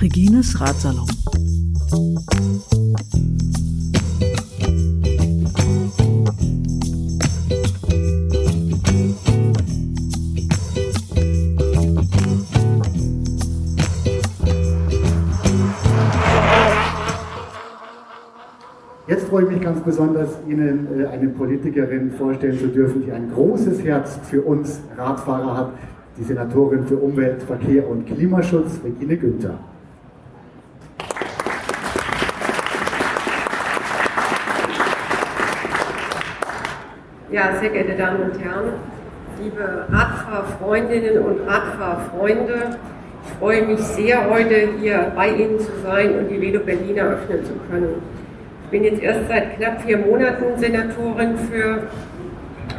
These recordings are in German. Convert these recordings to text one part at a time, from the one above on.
Regines Ratsalon. Jetzt freue ich mich ganz besonders, Ihnen äh, eine Politikerin vorstellen zu dürfen, die ein großes Herz für uns Radfahrer hat, die Senatorin für Umwelt, Verkehr und Klimaschutz, Regine Günther. Ja, sehr geehrte Damen und Herren, liebe Radfahrfreundinnen und Radfahrfreunde, ich freue mich sehr, heute hier bei Ihnen zu sein und die Velo Berlin eröffnen zu können. Ich bin jetzt erst seit knapp vier Monaten Senatorin für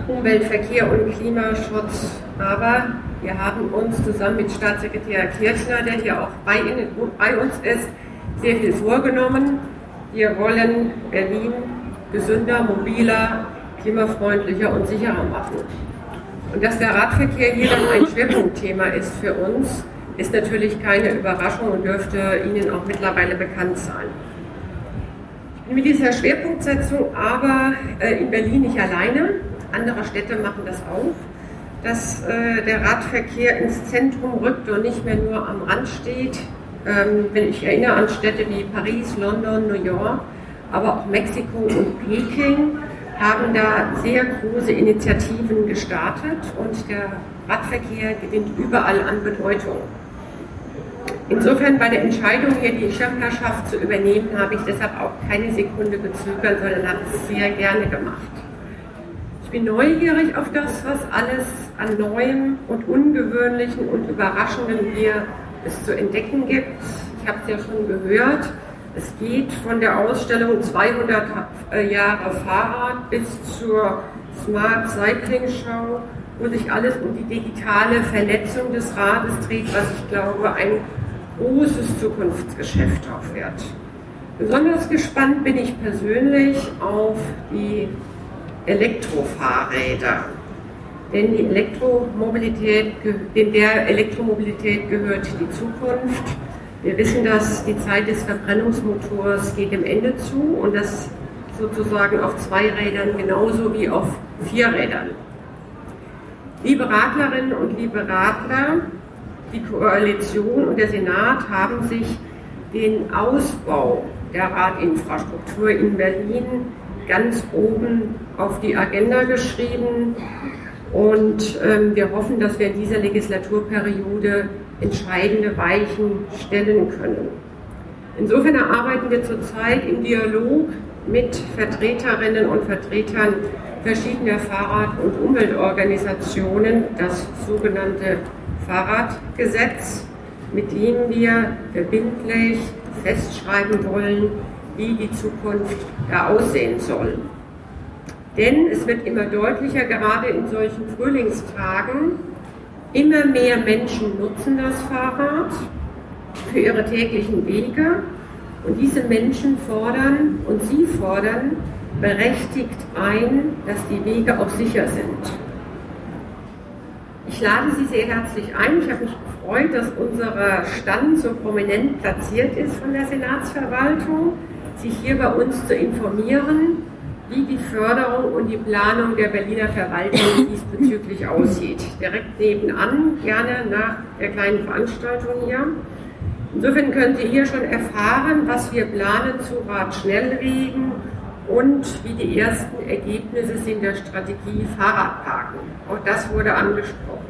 Umwelt, Verkehr und Klimaschutz, aber wir haben uns zusammen mit Staatssekretär Kirchner, der hier auch bei, Ihnen, bei uns ist, sehr viel vorgenommen. Wir wollen Berlin gesünder, mobiler, klimafreundlicher und sicherer machen. Und dass der Radverkehr hier dann ein Schwerpunktthema ist für uns, ist natürlich keine Überraschung und dürfte Ihnen auch mittlerweile bekannt sein. Mit dieser Schwerpunktsetzung aber äh, in Berlin nicht alleine. Andere Städte machen das auch, dass äh, der Radverkehr ins Zentrum rückt und nicht mehr nur am Rand steht. Ähm, wenn ich erinnere an Städte wie Paris, London, New York, aber auch Mexiko und Peking, haben da sehr große Initiativen gestartet und der Radverkehr gewinnt überall an Bedeutung. Insofern bei der Entscheidung, hier die Schirmherrschaft zu übernehmen, habe ich deshalb auch keine Sekunde gezögert, sondern habe es sehr gerne gemacht. Ich bin neugierig auf das, was alles an Neuem und Ungewöhnlichen und Überraschendem hier es zu entdecken gibt. Ich habe es ja schon gehört. Es geht von der Ausstellung 200 äh, Jahre Fahrrad bis zur Smart Cycling Show, wo sich alles um die digitale Vernetzung des Rades dreht, was ich glaube ein großes Zukunftsgeschäft auch wird. Besonders gespannt bin ich persönlich auf die Elektrofahrräder. Denn die Elektromobilität, in der Elektromobilität gehört die Zukunft. Wir wissen, dass die Zeit des Verbrennungsmotors geht dem Ende zu und das sozusagen auf zwei Rädern genauso wie auf vier Rädern. Liebe Radlerinnen und liebe Radler, die Koalition und der Senat haben sich den Ausbau der Radinfrastruktur in Berlin ganz oben auf die Agenda geschrieben. Und ähm, wir hoffen, dass wir in dieser Legislaturperiode entscheidende Weichen stellen können. Insofern erarbeiten wir zurzeit im Dialog mit Vertreterinnen und Vertretern verschiedener Fahrrad- und Umweltorganisationen das sogenannte Fahrradgesetz, mit dem wir verbindlich festschreiben wollen, wie die Zukunft da aussehen soll. Denn es wird immer deutlicher, gerade in solchen Frühlingstagen, immer mehr Menschen nutzen das Fahrrad für ihre täglichen Wege und diese Menschen fordern und sie fordern berechtigt ein, dass die Wege auch sicher sind. Ich lade Sie sehr herzlich ein. Ich habe mich gefreut, dass unser Stand so prominent platziert ist von der Senatsverwaltung, sich hier bei uns zu informieren, wie die Förderung und die Planung der Berliner Verwaltung diesbezüglich aussieht. Direkt nebenan, gerne nach der kleinen Veranstaltung hier. Insofern können Sie hier schon erfahren, was wir planen zu Radschnellwegen und wie die ersten Ergebnisse sind der Strategie Fahrradparken. Auch das wurde angesprochen.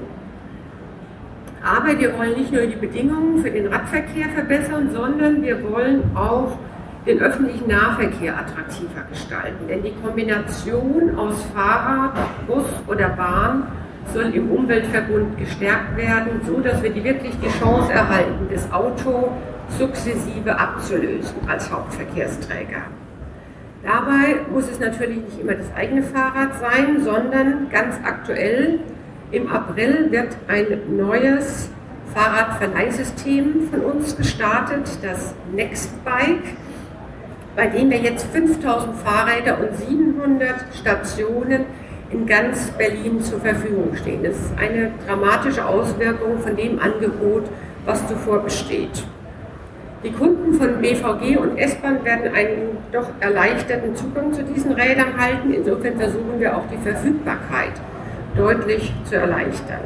Aber wir wollen nicht nur die Bedingungen für den Radverkehr verbessern, sondern wir wollen auch den öffentlichen Nahverkehr attraktiver gestalten. Denn die Kombination aus Fahrrad, Bus oder Bahn soll im Umweltverbund gestärkt werden, so dass wir die wirklich die Chance erhalten, das Auto sukzessive abzulösen als Hauptverkehrsträger. Dabei muss es natürlich nicht immer das eigene Fahrrad sein, sondern ganz aktuell im April wird ein neues Fahrradverleihsystem von uns gestartet, das Nextbike bei dem wir jetzt 5000 Fahrräder und 700 Stationen in ganz Berlin zur Verfügung stehen. Das ist eine dramatische Auswirkung von dem Angebot, was zuvor besteht. Die Kunden von BVG und S-Bahn werden einen doch erleichterten Zugang zu diesen Rädern halten. Insofern versuchen wir auch die Verfügbarkeit deutlich zu erleichtern.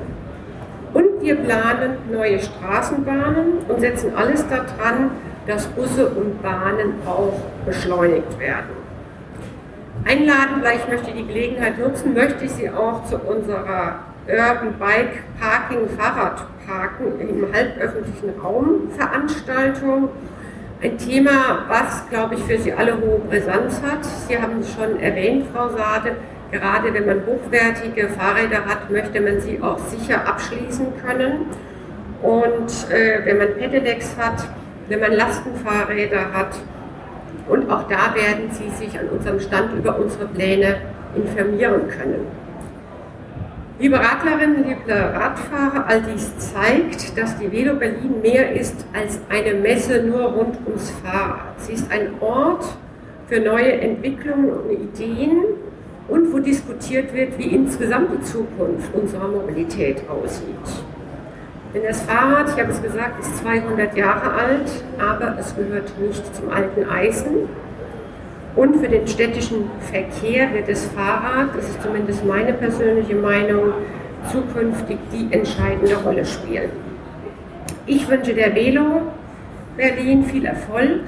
Und wir planen neue Straßenbahnen und setzen alles daran, dass Busse und Bahnen auch beschleunigt werden. Einladen, möchte ich die Gelegenheit nutzen, möchte ich Sie auch zu unserer Urban Bike Parking Fahrradparken im halböffentlichen Raum Veranstaltung. Ein Thema, was, glaube ich, für Sie alle hohe Brisanz hat. Sie haben es schon erwähnt, Frau Sade, gerade wenn man hochwertige Fahrräder hat, möchte man sie auch sicher abschließen können. Und äh, wenn man Pedelecs hat, wenn man Lastenfahrräder hat, und auch da werden Sie sich an unserem Stand über unsere Pläne informieren können. Liebe Radlerinnen, liebe Radfahrer, all dies zeigt, dass die Velo Berlin mehr ist als eine Messe nur rund ums Fahrrad. Sie ist ein Ort für neue Entwicklungen und Ideen und wo diskutiert wird, wie insgesamt die Zukunft unserer Mobilität aussieht. Denn das Fahrrad, ich habe es gesagt, ist 200 Jahre alt, aber es gehört nicht zum alten Eisen. Und für den städtischen Verkehr wird das Fahrrad, das ist zumindest meine persönliche Meinung, zukünftig die entscheidende Rolle spielen. Ich wünsche der Velo Berlin viel Erfolg.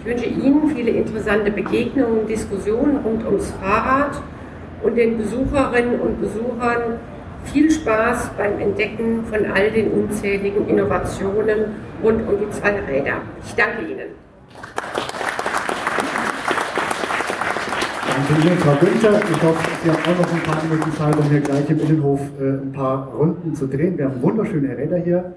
Ich wünsche Ihnen viele interessante Begegnungen Diskussionen rund ums Fahrrad und den Besucherinnen und Besuchern viel Spaß beim Entdecken von all den unzähligen Innovationen rund um die Zweiräder. Ich danke Ihnen. Danke Frau Günther. Ich hoffe, Sie haben auch noch ein paar Minuten Zeit, um hier gleich im Innenhof äh, ein paar Runden zu drehen. Wir haben wunderschöne Räder hier.